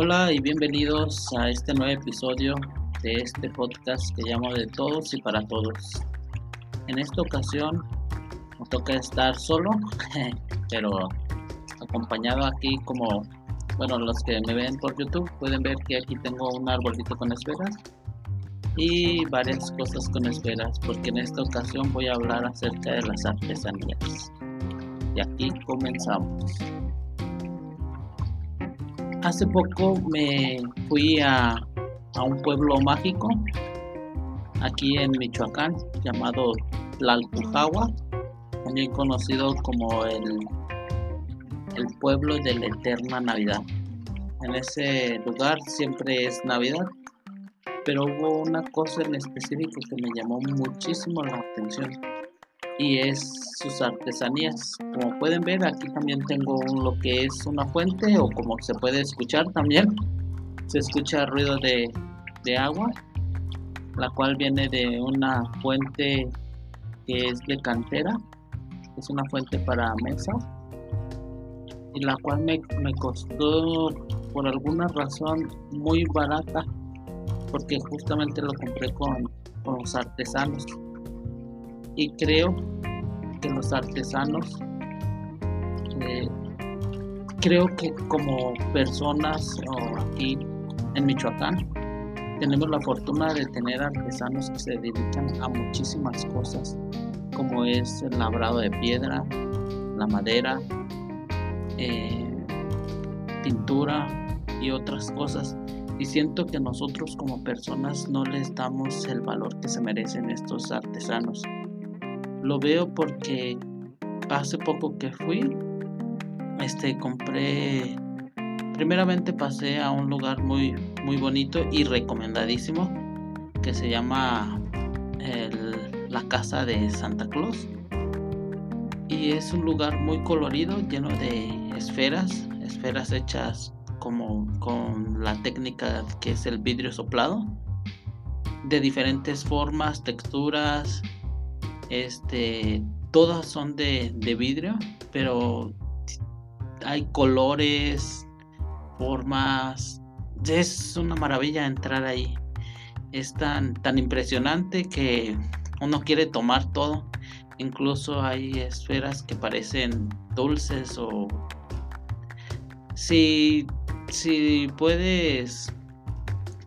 Hola y bienvenidos a este nuevo episodio de este podcast que llamo de todos y para todos. En esta ocasión me toca estar solo, pero acompañado aquí como, bueno, los que me ven por YouTube pueden ver que aquí tengo un arbolito con esferas y varias cosas con esferas, porque en esta ocasión voy a hablar acerca de las artesanías. Y aquí comenzamos. Hace poco me fui a, a un pueblo mágico aquí en Michoacán llamado Tlalpujahua, también conocido como el, el pueblo de la eterna Navidad. En ese lugar siempre es Navidad, pero hubo una cosa en específico que me llamó muchísimo la atención y es sus artesanías. Como pueden ver, aquí también tengo lo que es una fuente o como se puede escuchar también, se escucha ruido de, de agua, la cual viene de una fuente que es de cantera, es una fuente para mesa y la cual me, me costó por alguna razón muy barata porque justamente lo compré con, con los artesanos. Y creo que los artesanos eh, creo que como personas aquí en Michoacán tenemos la fortuna de tener artesanos que se dedican a muchísimas cosas como es el labrado de piedra la madera eh, pintura y otras cosas. Y siento que nosotros como personas no les damos el valor que se merecen estos artesanos lo veo porque hace poco que fui, este, compré, primeramente pasé a un lugar muy, muy bonito y recomendadísimo que se llama la Casa de Santa Claus. Y es un lugar muy colorido, lleno de esferas, esferas hechas como con la técnica que es el vidrio soplado, de diferentes formas, texturas, este, todas son de, vidrio, pero hay colores, formas. Es una maravilla entrar ahí. Es tan, tan impresionante que uno quiere tomar todo. Incluso hay esferas que parecen dulces o... Si, si puedes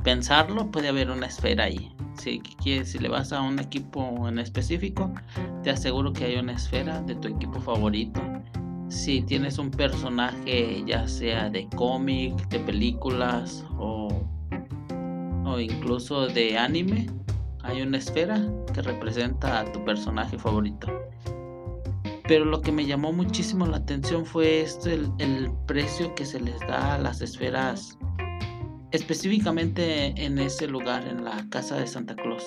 pensarlo, puede haber una esfera ahí si, si le vas a un equipo en específico, te aseguro que hay una esfera de tu equipo favorito. Si tienes un personaje ya sea de cómic, de películas o, o incluso de anime, hay una esfera que representa a tu personaje favorito. Pero lo que me llamó muchísimo la atención fue este, el, el precio que se les da a las esferas específicamente en ese lugar, en la casa de Santa Claus.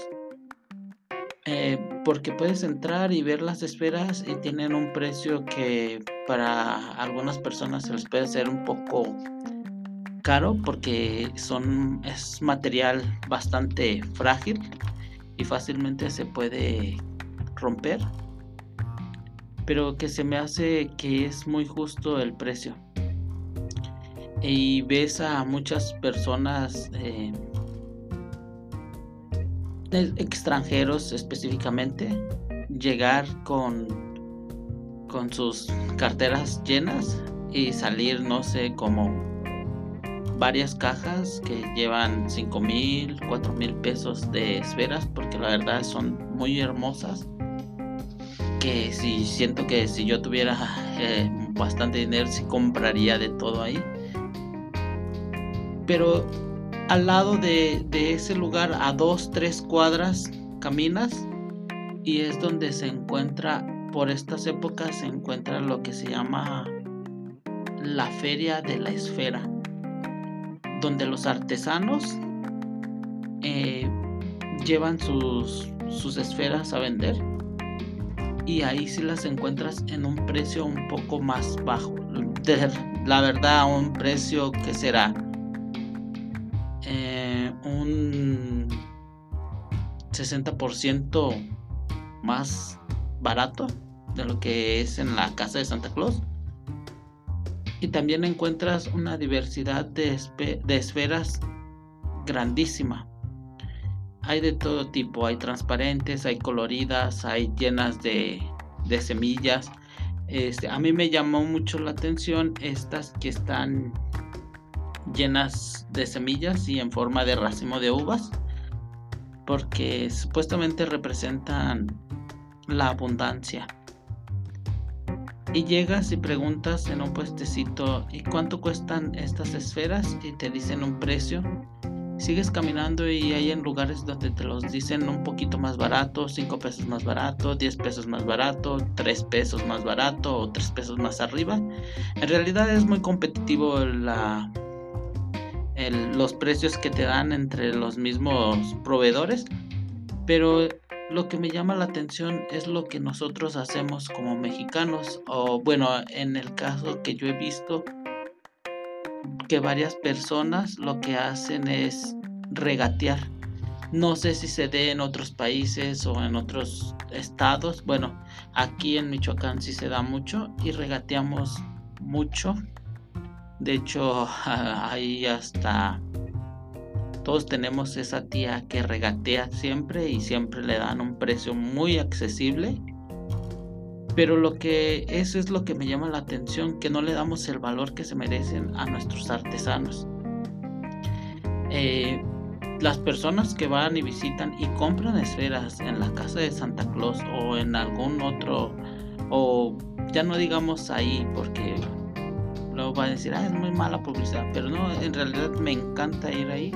Eh, porque puedes entrar y ver las esferas y tienen un precio que para algunas personas se les puede hacer un poco caro porque son es material bastante frágil y fácilmente se puede romper pero que se me hace que es muy justo el precio y ves a muchas personas eh, extranjeros específicamente llegar con con sus carteras llenas y salir no sé como varias cajas que llevan 5 mil 4 mil pesos de esferas porque la verdad son muy hermosas. Que si siento que si yo tuviera eh, bastante dinero si compraría de todo ahí pero al lado de, ese lugar, a dos, tres cuadras, caminas y es donde se encuentra, por estas épocas se encuentra lo que se llama la Feria de la Esfera, donde los artesanos eh, llevan sus, sus esferas a vender y ahí sí las encuentras en un precio un poco más bajo. La verdad, un precio que será eh, un 60% más barato de lo que es en la casa de Santa Claus. y también encuentras una diversidad de, esferas grandísima. Hay de todo tipo, hay transparentes, hay coloridas, hay llenas de, de semillas. Este, a mí me llamó mucho la atención estas que están llenas de semillas y en forma de racimo de uvas, porque supuestamente representan la abundancia. Y llegas y preguntas en un puestecito, ¿y cuánto cuestan estas esferas? Y te dicen un precio. Sigues caminando y hay en lugares donde te los dicen un poquito más barato, 5 pesos más barato, 10 pesos más barato, 3 pesos más barato o 3 pesos más arriba. En realidad es muy competitivo la, los precios que te dan entre los mismos proveedores, pero lo que me llama la atención es lo que nosotros hacemos como mexicanos, o bueno, en el caso que yo he visto, que varias personas lo que hacen es regatear. No sé si se dé en otros países o en otros estados. Bueno, aquí en Michoacán sí se da mucho y regateamos mucho de hecho, ahí hasta todos tenemos esa tía que regatea siempre y siempre le dan un precio muy accesible. Pero lo que eso es lo que me llama la atención, que no le damos el valor que se merecen a nuestros artesanos. Eh, las personas que van y visitan y compran esferas en la casa de Santa Claus o en algún otro, o ya no digamos ahí, porque va a decir, ah, es muy mala publicidad, pero no, en realidad me encanta ir ahí.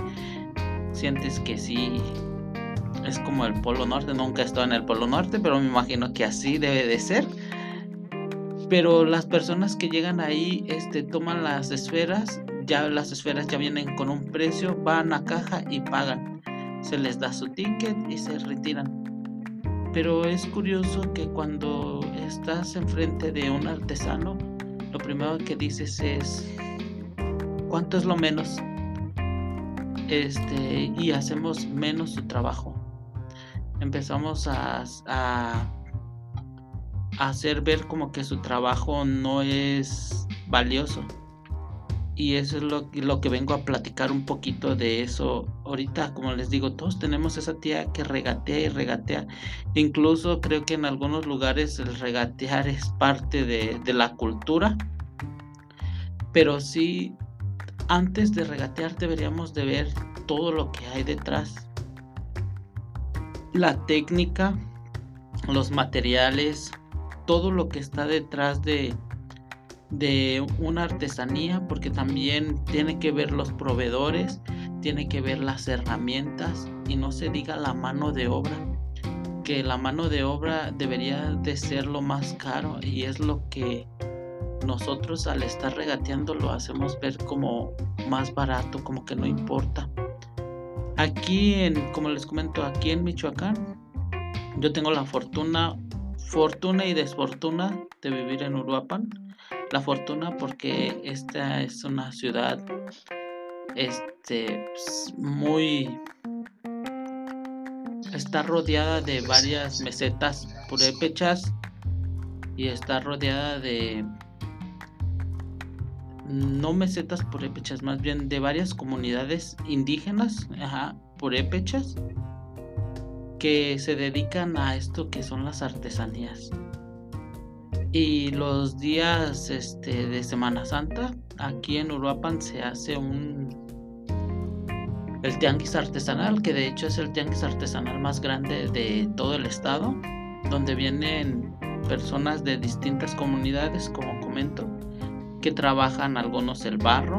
Sientes que sí, es como el Polo Norte, nunca he estado en el Polo Norte, pero me imagino que así debe de ser. Pero las personas que llegan ahí, este, toman las esferas, ya las esferas ya vienen con un precio, van a caja y pagan. Se les da su ticket y se retiran. Pero es curioso que cuando estás enfrente de un artesano, lo primero que dices es cuánto es lo menos este y hacemos menos su trabajo. Empezamos a, a, hacer ver como que su trabajo no es valioso y eso es lo, lo, que vengo a platicar un poquito de eso ahorita. Como les digo todos tenemos esa tía que regatea y regatea. Incluso creo que en algunos lugares el regatear es parte de, de la cultura. Pero sí antes de regatear deberíamos de ver todo lo que hay detrás. La técnica los materiales todo lo que está detrás de de una artesanía porque también tiene que ver los proveedores, tiene que ver las herramientas y no se diga la mano de obra, que la mano de obra debería de ser lo más caro y es lo que nosotros al estar regateando lo hacemos ver como más barato, como que no importa. Aquí en, como les comento, aquí en Michoacán, yo tengo la fortuna, fortuna y desfortuna de vivir en Uruapan la fortuna porque esta es una ciudad este pues, muy está rodeada de varias mesetas purépechas y está rodeada de no mesetas purépechas, más bien de varias comunidades indígenas, ajá, purépechas que se dedican a esto que son las artesanías. Y los días este, de Semana Santa, aquí en Uruapan se hace un el tianguis artesanal, que de hecho es el tianguis artesanal más grande de todo el estado, donde vienen personas de distintas comunidades, como comento, que trabajan algunos el barro,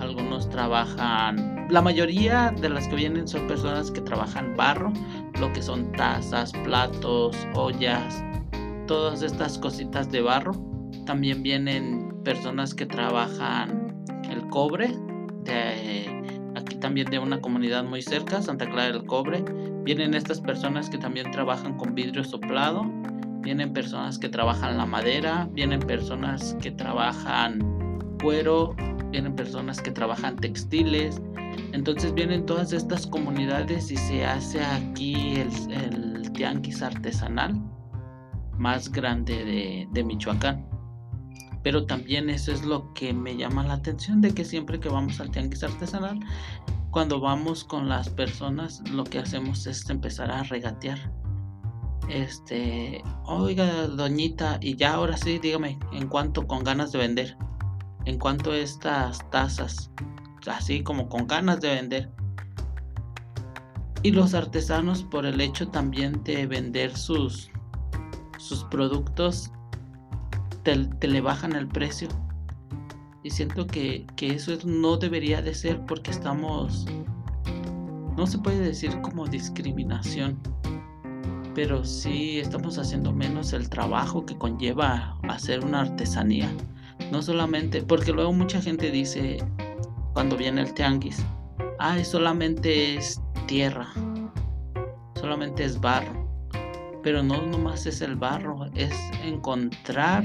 algunos trabajan, la mayoría de las que vienen son personas que trabajan barro, lo que son tazas, platos, ollas, todas estas cositas de barro. También vienen personas que trabajan el cobre, de aquí también de una comunidad muy cerca, Santa Clara del Cobre. Vienen estas personas que también trabajan con vidrio soplado. Vienen personas que trabajan la madera, vienen personas que trabajan cuero, vienen personas que trabajan textiles. Entonces vienen todas estas comunidades y se hace aquí el, el tianguis artesanal más grande de, Michoacán. Pero también eso es lo que me llama la atención de que siempre que vamos al tianguis artesanal, cuando vamos con las personas, lo que hacemos es empezar a regatear. Este, oiga, doñita, y ya ahora sí, dígame, ¿en cuánto con ganas de vender? ¿En cuánto estas tazas? Así como con ganas de vender. Y los artesanos, por el hecho también de vender sus, sus productos, te, le bajan el precio. Y siento que, que eso no debería de ser porque estamos, no se puede decir como discriminación, pero sí estamos haciendo menos el trabajo que conlleva hacer una artesanía. No solamente, porque luego mucha gente dice cuando viene el tianguis, ay, solamente es tierra, solamente es barro. Pero no nomás es el barro, es encontrar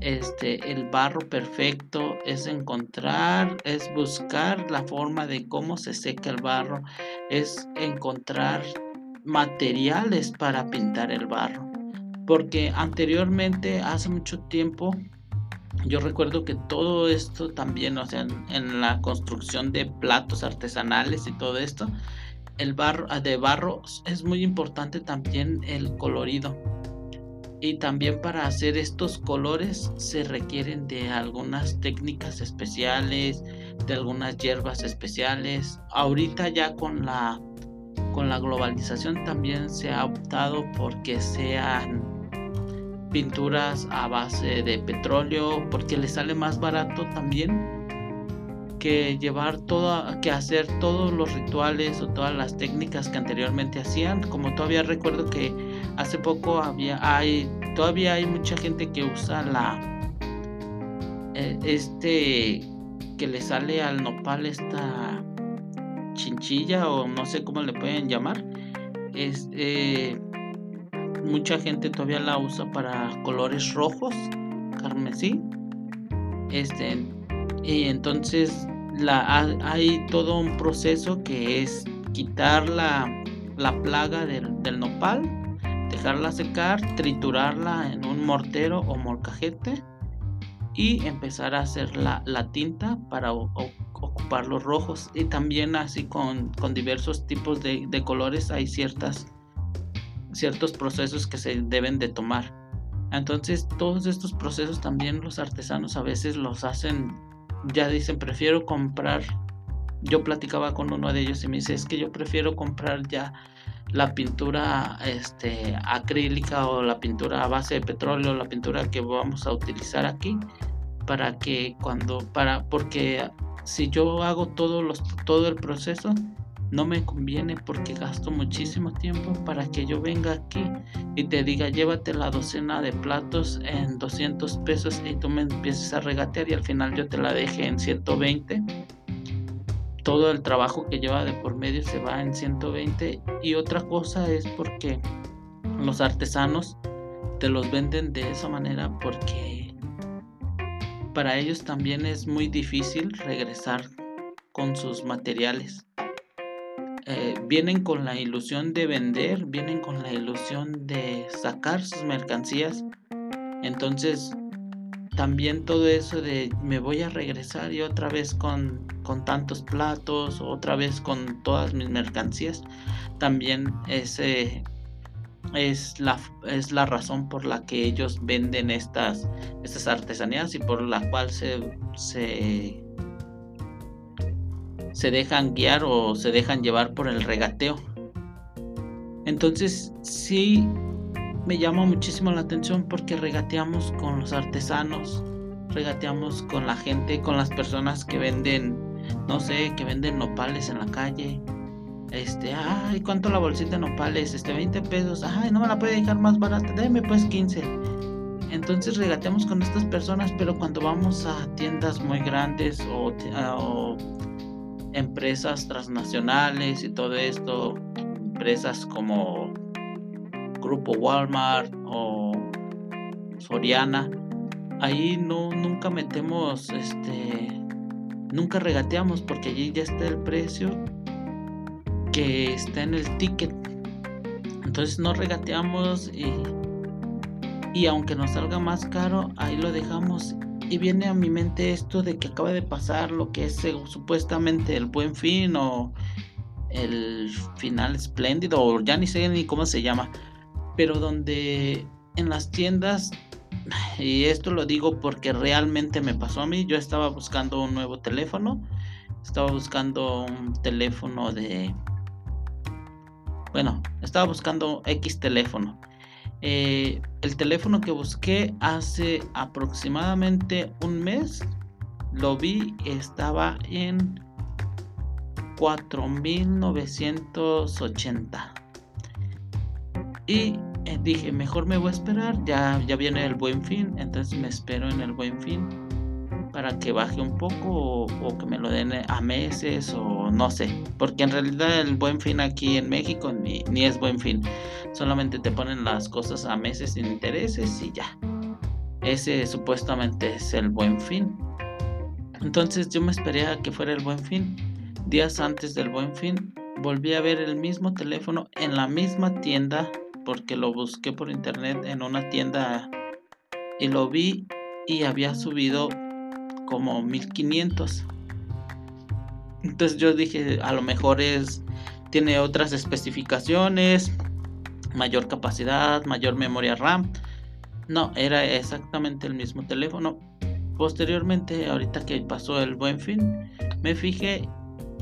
este el barro perfecto, es encontrar, es buscar la forma de cómo se seca el barro, es encontrar materiales para pintar el barro. Porque anteriormente, hace mucho tiempo, yo recuerdo que todo esto también, o sea, en, la construcción de platos artesanales y todo esto, el barro ah, de barro es muy importante también el colorido. Y también para hacer estos colores se requieren de algunas técnicas especiales, de algunas hierbas especiales. Ahorita ya con la con la globalización también se ha optado por que sean pinturas a base de petróleo porque le sale más barato también que llevar todo que hacer todos los rituales o todas las técnicas que anteriormente hacían como todavía recuerdo que hace poco había hay todavía hay mucha gente que usa la eh, este que le sale al nopal esta chinchilla o no sé cómo le pueden llamar. Es, eh, mucha gente todavía la usa para colores rojos, carmesí. Este, y entonces la, hay todo un proceso que es quitar la, la plaga del, nopal, dejarla secar, triturarla en un mortero o molcajete y empezar a hacer la, la tinta para ocupar los rojos. Y también así con, diversos tipos de, colores hay ciertas ciertos procesos que se deben de tomar. Entonces todos estos procesos también los artesanos a veces los hacen ya dicen prefiero comprar yo platicaba con uno de ellos y me dice es que yo prefiero comprar ya la pintura este acrílica o la pintura a base de petróleo la pintura que vamos a utilizar aquí para que cuando para porque si yo hago todo, los, todo el proceso, no me conviene porque gasto muchísimo tiempo para que yo venga aquí y te diga llévate la docena de platos en 200 pesos y tú me empieces a regatear y al final yo te la deje en 120 todo el trabajo que lleva de por medio se va en 120 y otra cosa es porque los artesanos te los venden de esa manera porque para ellos también es muy difícil regresar con sus materiales. Eh, vienen con la ilusión de vender, vienen con la ilusión de sacar sus mercancías. Entonces, también todo eso de me voy a regresar y otra vez con, con tantos platos, otra vez con todas mis mercancías, también ese es la, es la razón por la que ellos venden estas, estas artesanías y por la cual se, se, se dejan guiar o se dejan llevar por el regateo. Entonces sí me llama muchísimo la atención porque regateamos con los artesanos, regateamos con la gente, con las personas que venden, no sé, que venden nopales en la calle, este, ay, ¿cuánto la bolsita de nopales? Este, 20 pesos. Ay, no me la puede dejar más barata. Deme pues 15. Entonces regateamos con estas personas, pero cuando vamos a tiendas muy grandes o, o empresas transnacionales y todo esto, empresas como Grupo Walmart o Soriana, ahí no nunca metemos este nunca regateamos porque allí ya está el precio que está en el ticket. Entonces no regateamos y, y aunque nos salga más caro, ahí lo dejamos y viene a mi mente esto de que acaba de pasar lo que es supuestamente el buen fin o el final espléndido o ya ni sé ni cómo se llama, pero donde en las tiendas y esto lo digo porque realmente me pasó a mí, yo estaba buscando un nuevo teléfono, estaba buscando un teléfono de bueno, estaba buscando X teléfono. Eh, el teléfono que busqué hace aproximadamente un mes, lo vi, estaba en 4980. Y eh, dije, mejor me voy a esperar, ya, ya viene el buen fin, entonces me espero en el buen fin para que baje un poco o, que me lo den a meses o no sé, porque en realidad el buen fin aquí en México ni, ni es buen fin, solamente te ponen las cosas a meses sin intereses y ya. Ese supuestamente es el buen fin. Entonces yo me esperé a que fuera el buen fin. Días antes del buen fin volví a ver el mismo teléfono en la misma tienda porque lo busqué por internet en una tienda y lo vi y había subido como 1500. Entonces yo dije, a lo mejor es tiene otras especificaciones, mayor capacidad, mayor memoria RAM. No, era exactamente el mismo teléfono. Posteriormente, ahorita que pasó el buen fin, me fijé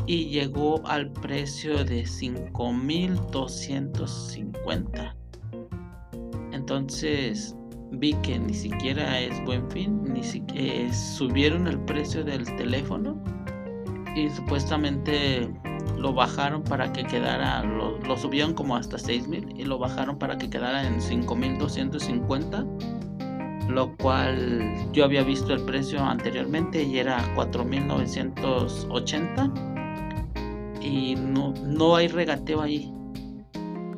y llegó al precio de 5250. Entonces, vi que ni siquiera es buen fin, ni siquiera subieron el precio del teléfono y supuestamente lo bajaron para que quedara, lo, lo subieron como hasta 6000 y lo bajaron para que quedara en 5250, lo cual yo había visto el precio anteriormente y era 4980 y no, no hay regateo ahí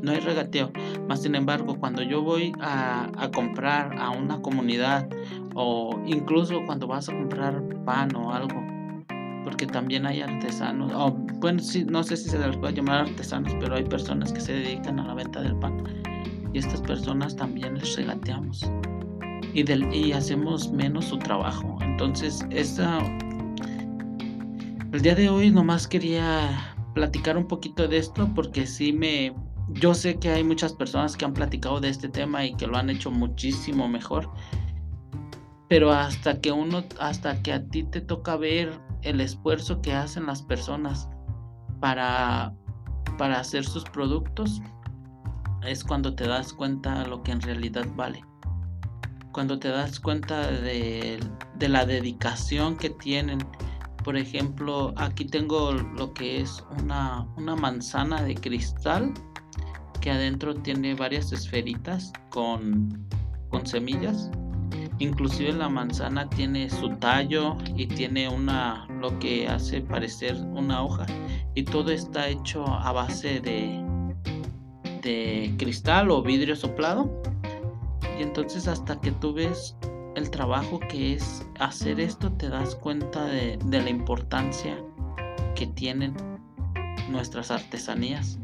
no hay regateo. Más sin embargo, cuando yo voy a, comprar a una comunidad o incluso cuando vas a comprar pan o algo, porque también hay artesanos, o bueno, sí, no sé si se les puede llamar artesanos, pero hay personas que se dedican a la venta del pan y estas personas también les regateamos y, del, y hacemos menos su trabajo. Entonces, esta, el día de hoy nomás quería platicar un poquito de esto porque sí me, yo sé que hay muchas personas que han platicado de este tema y que lo han hecho muchísimo mejor. Pero hasta que uno, hasta que a ti te toca ver el esfuerzo que hacen las personas para, para hacer sus productos, es cuando te das cuenta de lo que en realidad vale. Cuando te das cuenta de, de la dedicación que tienen. Por ejemplo, aquí tengo lo que es una, una manzana de cristal adentro tiene varias esferitas con, con semillas. Inclusive la manzana tiene su tallo y tiene una lo que hace parecer una hoja y todo está hecho a base de de cristal o vidrio soplado. Y entonces hasta que tú ves el trabajo que es hacer esto te das cuenta de, de la importancia que tienen nuestras artesanías.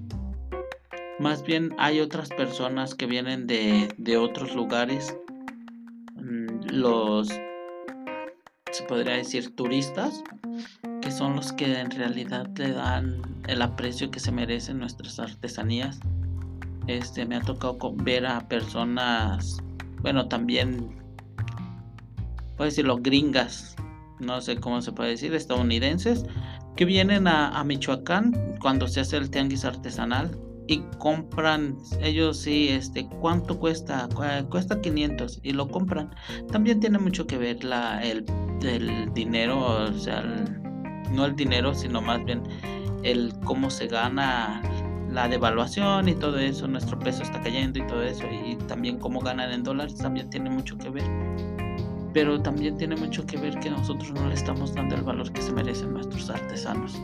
Más bien hay otras personas que vienen de, otros lugares, mm, los, se podría decir, turistas, que son los que en realidad le dan el aprecio que se merecen nuestras artesanías. Este, me ha tocado ver a personas, bueno, también, puedo decirlo, gringas, no sé cómo se puede decir, estadounidenses, que vienen a, a Michoacán cuando se hace el tianguis artesanal y compran ellos sí este cuánto cuesta cuesta 500 y lo compran. También tiene mucho que ver la el, dinero o sea no el dinero sino más bien el cómo se gana la devaluación y todo eso nuestro peso está cayendo y todo eso y también cómo ganan en dólares también tiene mucho que ver. Pero también tiene mucho que ver que nosotros no le estamos dando el valor que se merecen nuestros artesanos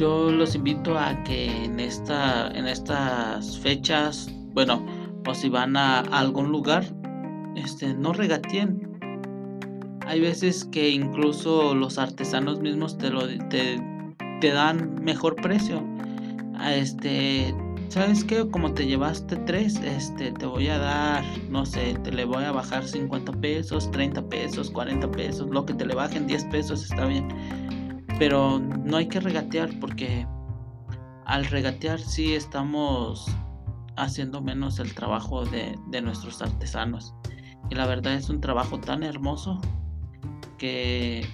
yo los invito a que en esta en estas fechas, bueno, o si van a, algún lugar, este no regateen. Hay veces que incluso los artesanos mismos te lo te, dan mejor precio. Este ¿sabes qué? Como te llevaste tres, este, te voy a dar, no sé, te le voy a bajar 50 pesos, 30 pesos, 40 pesos, lo que te le bajen 10 pesos está bien. Pero no hay que regatear porque al regatear sí estamos haciendo menos el trabajo de, de nuestros artesanos. Y la verdad es un trabajo tan hermoso que,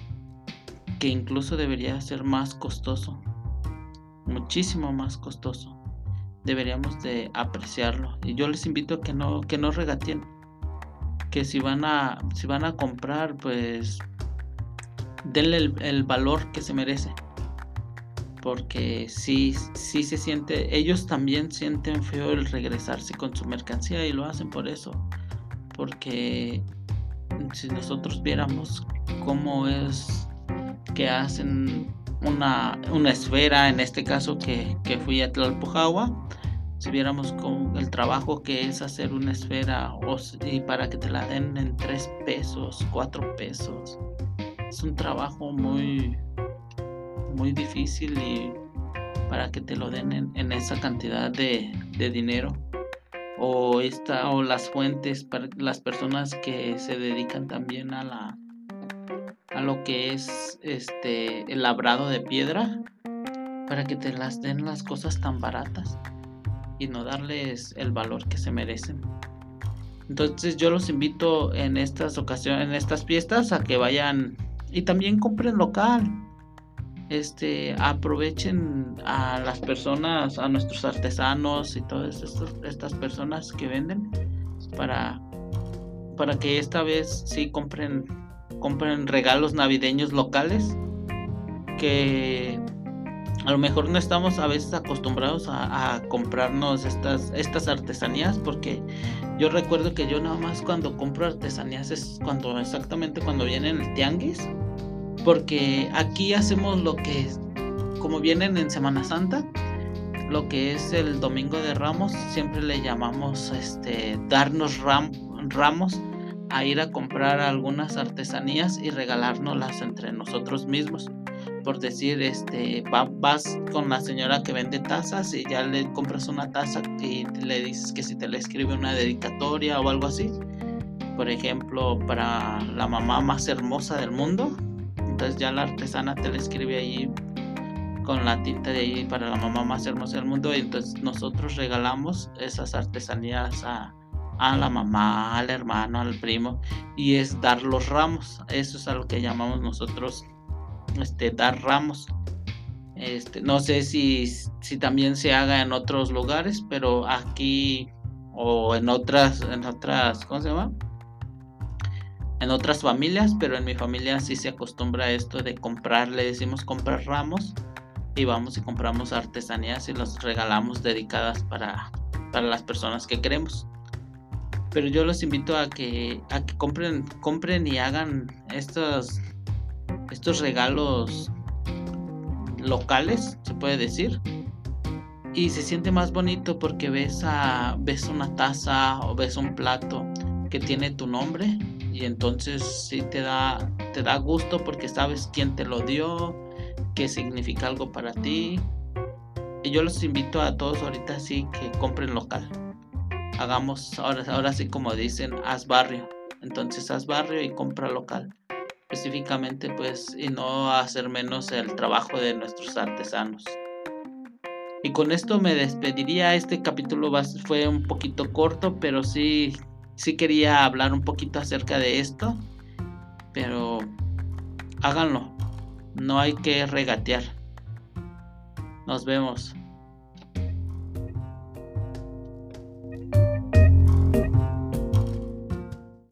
que incluso debería ser más costoso. Muchísimo más costoso. Deberíamos de apreciarlo. Y yo les invito a que no, que no regateen. Que si van a, si van a comprar, pues denle el, valor que se merece. Porque sí, sí se siente, ellos también sienten feo el regresarse con su mercancía y lo hacen por eso, porque si nosotros viéramos cómo es que hacen una, una esfera, en este caso que, que fui a Tlalpujagua, si viéramos con el trabajo que es hacer una esfera y para que te la den en tres pesos, cuatro pesos, es un trabajo muy, muy difícil y para que te lo den en, esa cantidad de, dinero o esta o las fuentes las personas que se dedican también a la a lo que es este el labrado de piedra para que te las den las cosas tan baratas y no darles el valor que se merecen. Entonces yo los invito en estas ocasiones, en estas fiestas a que vayan y también compren local. Este, aprovechen a las personas, a nuestros artesanos y todas estas personas que venden para, para que esta vez sí compren, compren regalos navideños locales que a lo mejor no estamos a veces acostumbrados a, comprarnos estas, artesanías porque yo recuerdo que yo nada más cuando compro artesanías es cuando exactamente cuando viene el tianguis porque aquí hacemos lo que, como vienen en Semana Santa, lo que es el Domingo de Ramos, siempre le llamamos este, darnos ramos a ir a comprar algunas artesanías y regalárnoslas entre nosotros mismos. Por decir, este, vas con la señora que vende tazas y ya le compras una taza y le dices que si te le escribe una dedicatoria o algo así. Por ejemplo, para la mamá más hermosa del mundo, entonces ya la artesana te la escribe ahí con la tinta de ahí para la mamá más hermosa del mundo y entonces nosotros regalamos esas artesanías a, la mamá, al hermano, al primo y es dar los ramos. Eso es a lo que llamamos nosotros este dar ramos. Este, no sé si, si también se haga en otros lugares, pero aquí o en otras, en otras, ¿cómo se llama? en otras familias, pero en mi familia sí se acostumbra a esto de comprar, le decimos comprar ramos y vamos y compramos artesanías y los regalamos dedicadas para, para las personas que queremos. Pero yo los invito a que, a que compren, compren y hagan estos, estos regalos locales, se puede decir. Y se siente más bonito porque ves, a, ves una taza o ves un plato que tiene tu nombre y entonces sí te da, te da gusto porque sabes quién te lo dio, qué significa algo para ti. Y yo los invito a todos ahorita sí que compren local. Hagamos ahora, ahora sí como dicen, haz barrio. Entonces haz barrio y compra local. Específicamente pues y no hacer menos el trabajo de nuestros artesanos. Y con esto me despediría. Este capítulo fue un poquito corto, pero sí sí quería hablar un poquito acerca de esto, pero háganlo. No hay que regatear. Nos vemos.